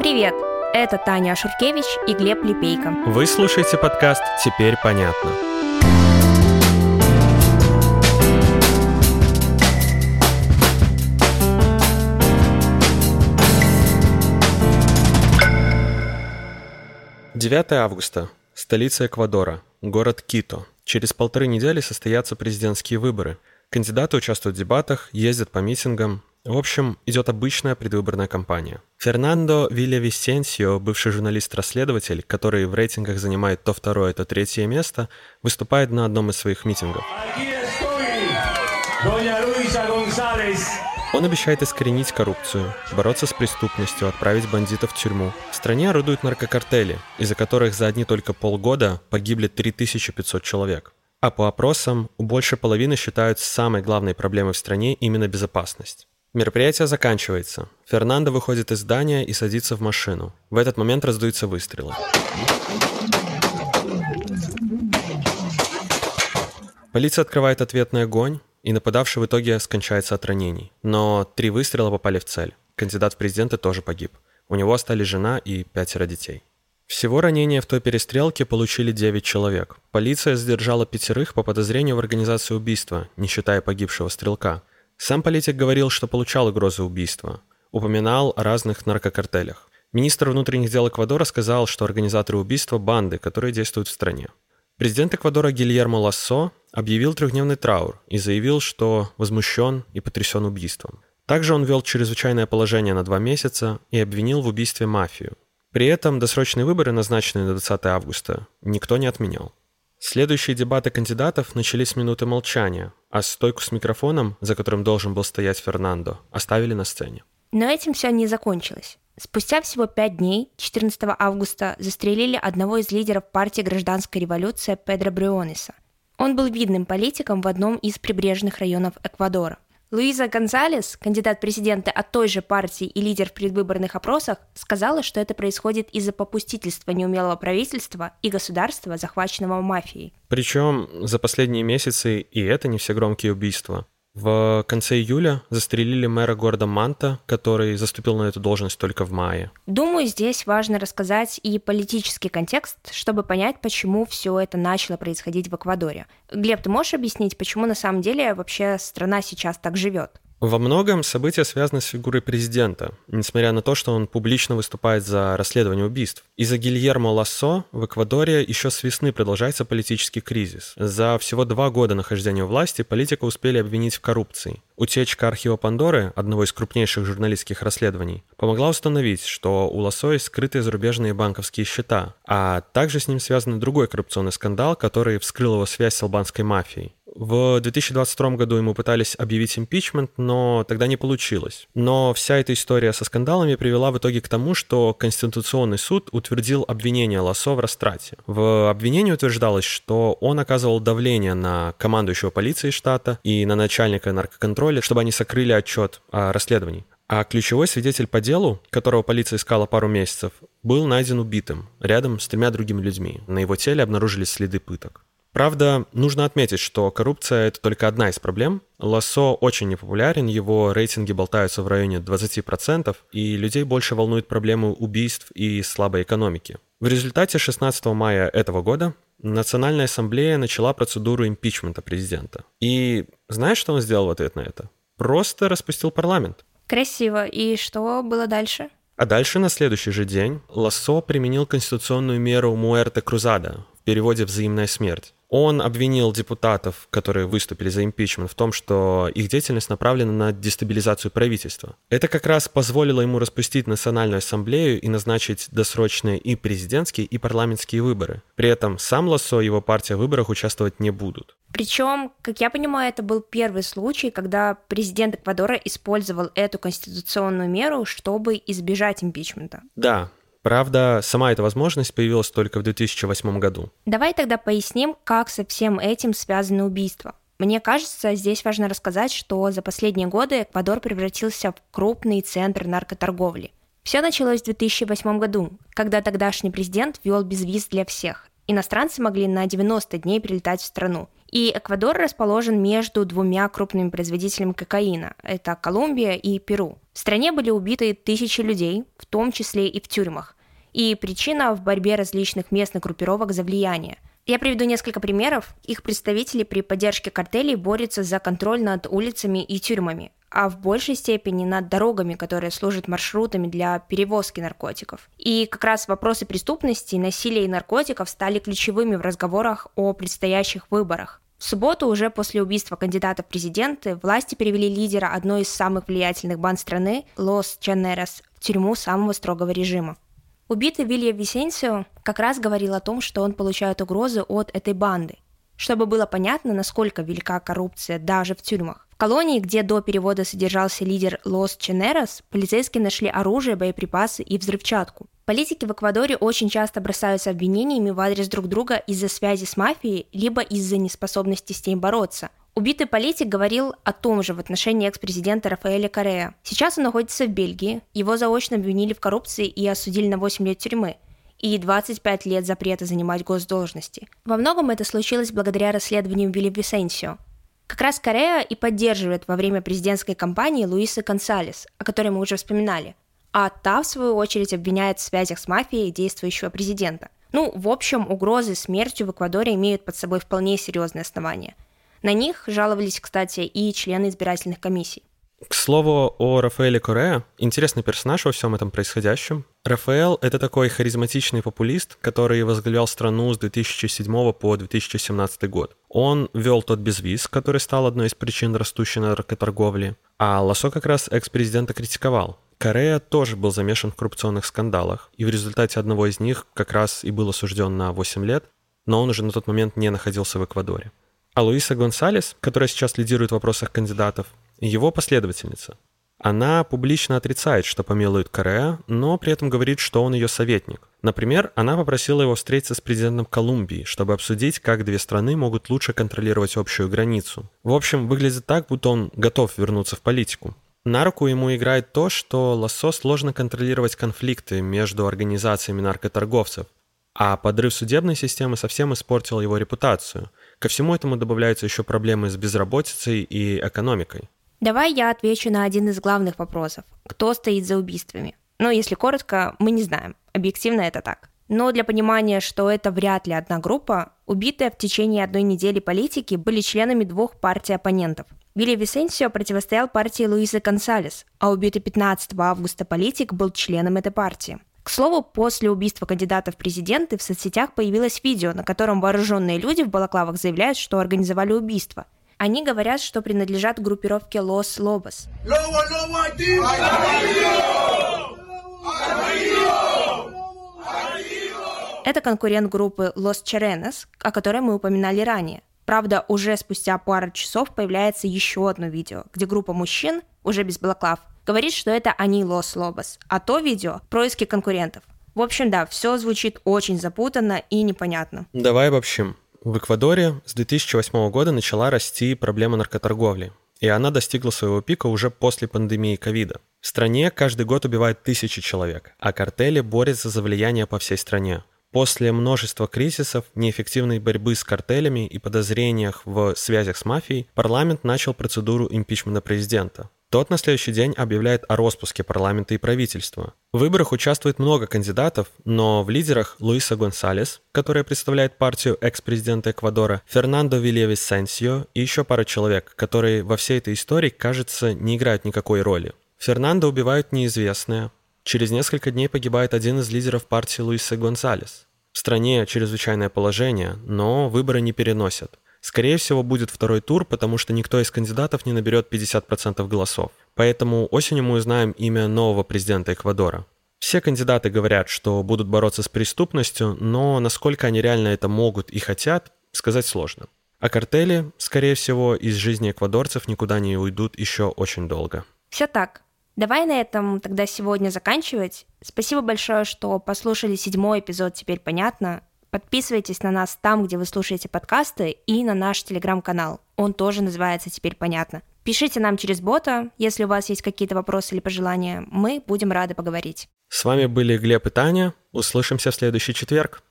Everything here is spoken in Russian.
Привет! Это Таня Ашуркевич и Глеб Лепейко. Вы слушаете подкаст «Теперь понятно». Девятое августа. Столица Эквадора. Город Кито. Через полторы недели состоятся президентские выборы. Кандидаты участвуют в дебатах, ездят по митингам, в общем, идет обычная предвыборная кампания. Фернандо Вильявисенсио, бывший журналист-расследователь, который в рейтингах занимает то второе, то третье место, выступает на одном из своих митингов. Он обещает искоренить коррупцию, бороться с преступностью, отправить бандитов в тюрьму. В стране орудуют наркокартели, из-за которых за одни только полгода погибли 3500 человек. А по опросам, у большей половины считают самой главной проблемой в стране именно безопасность. Мероприятие заканчивается. Фернандо выходит из здания и садится в машину. В этот момент раздаются выстрелы. Полиция открывает ответный огонь, и нападавший в итоге скончается от ранений. Но три выстрела попали в цель. Кандидат в президенты тоже погиб. У него остались жена и пятеро детей. Всего ранения в той перестрелке получили 9 человек. Полиция задержала пятерых по подозрению в организации убийства, не считая погибшего стрелка. Сам политик говорил, что получал угрозы убийства. Упоминал о разных наркокартелях. Министр внутренних дел Эквадора сказал, что организаторы убийства – банды, которые действуют в стране. Президент Эквадора Гильермо Лассо объявил трехдневный траур и заявил, что возмущен и потрясен убийством. Также он ввел чрезвычайное положение на два месяца и обвинил в убийстве мафию. При этом досрочные выборы, назначенные на 20 августа, никто не отменял. Следующие дебаты кандидатов начались с минуты молчания, а стойку с микрофоном, за которым должен был стоять Фернандо, оставили на сцене. Но этим все не закончилось. Спустя всего пять дней, 14 августа, застрелили одного из лидеров партии гражданской революции Педро Брионеса. Он был видным политиком в одном из прибрежных районов Эквадора – Луиза Гонзалес, кандидат президента от той же партии и лидер в предвыборных опросах, сказала, что это происходит из-за попустительства неумелого правительства и государства, захваченного мафией. Причем за последние месяцы и это не все громкие убийства. В конце июля застрелили мэра города Манта, который заступил на эту должность только в мае. Думаю, здесь важно рассказать и политический контекст, чтобы понять, почему все это начало происходить в Эквадоре. Глеб, ты можешь объяснить, почему на самом деле вообще страна сейчас так живет? Во многом события связаны с фигурой президента, несмотря на то, что он публично выступает за расследование убийств. Из-за Гильермо Лассо в Эквадоре еще с весны продолжается политический кризис. За всего два года нахождения у власти политика успели обвинить в коррупции. Утечка архива Пандоры, одного из крупнейших журналистских расследований, помогла установить, что у Лассо есть скрытые зарубежные банковские счета, а также с ним связан другой коррупционный скандал, который вскрыл его связь с албанской мафией. В 2022 году ему пытались объявить импичмент, но тогда не получилось. Но вся эта история со скандалами привела в итоге к тому, что Конституционный суд утвердил обвинение Лосо в растрате. В обвинении утверждалось, что он оказывал давление на командующего полиции штата и на начальника наркоконтроля, чтобы они сокрыли отчет о расследовании. А ключевой свидетель по делу, которого полиция искала пару месяцев, был найден убитым, рядом с тремя другими людьми. На его теле обнаружились следы пыток. Правда, нужно отметить, что коррупция – это только одна из проблем. Лассо очень непопулярен, его рейтинги болтаются в районе 20%, и людей больше волнуют проблемы убийств и слабой экономики. В результате 16 мая этого года Национальная ассамблея начала процедуру импичмента президента. И знаешь, что он сделал в ответ на это? Просто распустил парламент. Красиво. И что было дальше? А дальше на следующий же день Лассо применил конституционную меру Муэрте Крузада, в переводе «взаимная смерть». Он обвинил депутатов, которые выступили за импичмент, в том, что их деятельность направлена на дестабилизацию правительства. Это как раз позволило ему распустить Национальную ассамблею и назначить досрочные и президентские, и парламентские выборы. При этом сам Лассо и его партия в выборах участвовать не будут. Причем, как я понимаю, это был первый случай, когда президент Эквадора использовал эту конституционную меру, чтобы избежать импичмента. Да, Правда, сама эта возможность появилась только в 2008 году. Давай тогда поясним, как со всем этим связаны убийства. Мне кажется, здесь важно рассказать, что за последние годы Эквадор превратился в крупный центр наркоторговли. Все началось в 2008 году, когда тогдашний президент ввел безвиз для всех. Иностранцы могли на 90 дней прилетать в страну. И Эквадор расположен между двумя крупными производителями кокаина. Это Колумбия и Перу. В стране были убиты тысячи людей, в том числе и в тюрьмах. И причина в борьбе различных местных группировок за влияние. Я приведу несколько примеров. Их представители при поддержке картелей борются за контроль над улицами и тюрьмами а в большей степени над дорогами, которые служат маршрутами для перевозки наркотиков. И как раз вопросы преступности, насилия и наркотиков стали ключевыми в разговорах о предстоящих выборах. В субботу, уже после убийства кандидата в президенты, власти перевели лидера одной из самых влиятельных банд страны, Лос Чанерас, в тюрьму самого строгого режима. Убитый Вильям Висенсио как раз говорил о том, что он получает угрозы от этой банды, чтобы было понятно, насколько велика коррупция даже в тюрьмах колонии, где до перевода содержался лидер Лос Ченерос, полицейские нашли оружие, боеприпасы и взрывчатку. Политики в Эквадоре очень часто бросаются обвинениями в адрес друг друга из-за связи с мафией, либо из-за неспособности с ней бороться. Убитый политик говорил о том же в отношении экс-президента Рафаэля Корея. Сейчас он находится в Бельгии, его заочно обвинили в коррупции и осудили на 8 лет тюрьмы и 25 лет запрета занимать госдолжности. Во многом это случилось благодаря расследованию Вилли Висенсио, как раз Корея и поддерживает во время президентской кампании Луиса Консалес, о которой мы уже вспоминали. А та, в свою очередь, обвиняет в связях с мафией действующего президента. Ну, в общем, угрозы смертью в Эквадоре имеют под собой вполне серьезные основания. На них жаловались, кстати, и члены избирательных комиссий. К слову о Рафаэле Корея, интересный персонаж во всем этом происходящем. Рафаэл — это такой харизматичный популист, который возглавлял страну с 2007 по 2017 год. Он вел тот безвиз, который стал одной из причин растущей наркоторговли, а Лосо как раз экс-президента критиковал. Корея тоже был замешан в коррупционных скандалах, и в результате одного из них как раз и был осужден на 8 лет, но он уже на тот момент не находился в Эквадоре. А Луиса Гонсалес, которая сейчас лидирует в вопросах кандидатов, его последовательница. Она публично отрицает, что помилует Корея, но при этом говорит, что он ее советник. Например, она попросила его встретиться с президентом Колумбии, чтобы обсудить, как две страны могут лучше контролировать общую границу. В общем, выглядит так, будто он готов вернуться в политику. На руку ему играет то, что Лассо сложно контролировать конфликты между организациями наркоторговцев, а подрыв судебной системы совсем испортил его репутацию. Ко всему этому добавляются еще проблемы с безработицей и экономикой. Давай я отвечу на один из главных вопросов. Кто стоит за убийствами? Ну, если коротко, мы не знаем. Объективно это так. Но для понимания, что это вряд ли одна группа, убитые в течение одной недели политики были членами двух партий оппонентов. Вилли Висенсио противостоял партии Луизы Консалес, а убитый 15 августа политик был членом этой партии. К слову, после убийства кандидата в президенты в соцсетях появилось видео, на котором вооруженные люди в балаклавах заявляют, что организовали убийство – они говорят, что принадлежат группировке Лос Лобос. Это конкурент группы Los Cherenes, о которой мы упоминали ранее. Правда, уже спустя пару часов появляется еще одно видео, где группа мужчин, уже без балаклав, говорит, что это они Лос Лобос, а то видео – происки конкурентов. В общем, да, все звучит очень запутанно и непонятно. Давай обобщим. В Эквадоре с 2008 года начала расти проблема наркоторговли, и она достигла своего пика уже после пандемии ковида. В стране каждый год убивают тысячи человек, а картели борются за влияние по всей стране. После множества кризисов, неэффективной борьбы с картелями и подозрениях в связях с мафией, парламент начал процедуру импичмента президента. Тот на следующий день объявляет о распуске парламента и правительства. В выборах участвует много кандидатов, но в лидерах Луиса Гонсалес, которая представляет партию экс-президента Эквадора, Фернандо Вильявисенсио и еще пара человек, которые во всей этой истории, кажется, не играют никакой роли. Фернандо убивают неизвестные. Через несколько дней погибает один из лидеров партии Луиса Гонсалес. В стране чрезвычайное положение, но выборы не переносят. Скорее всего, будет второй тур, потому что никто из кандидатов не наберет 50% голосов. Поэтому осенью мы узнаем имя нового президента Эквадора. Все кандидаты говорят, что будут бороться с преступностью, но насколько они реально это могут и хотят, сказать сложно. А картели, скорее всего, из жизни эквадорцев никуда не уйдут еще очень долго. Все так. Давай на этом тогда сегодня заканчивать. Спасибо большое, что послушали седьмой эпизод «Теперь понятно». Подписывайтесь на нас там, где вы слушаете подкасты, и на наш телеграм-канал. Он тоже называется «Теперь понятно». Пишите нам через бота, если у вас есть какие-то вопросы или пожелания. Мы будем рады поговорить. С вами были Глеб и Таня. Услышимся в следующий четверг.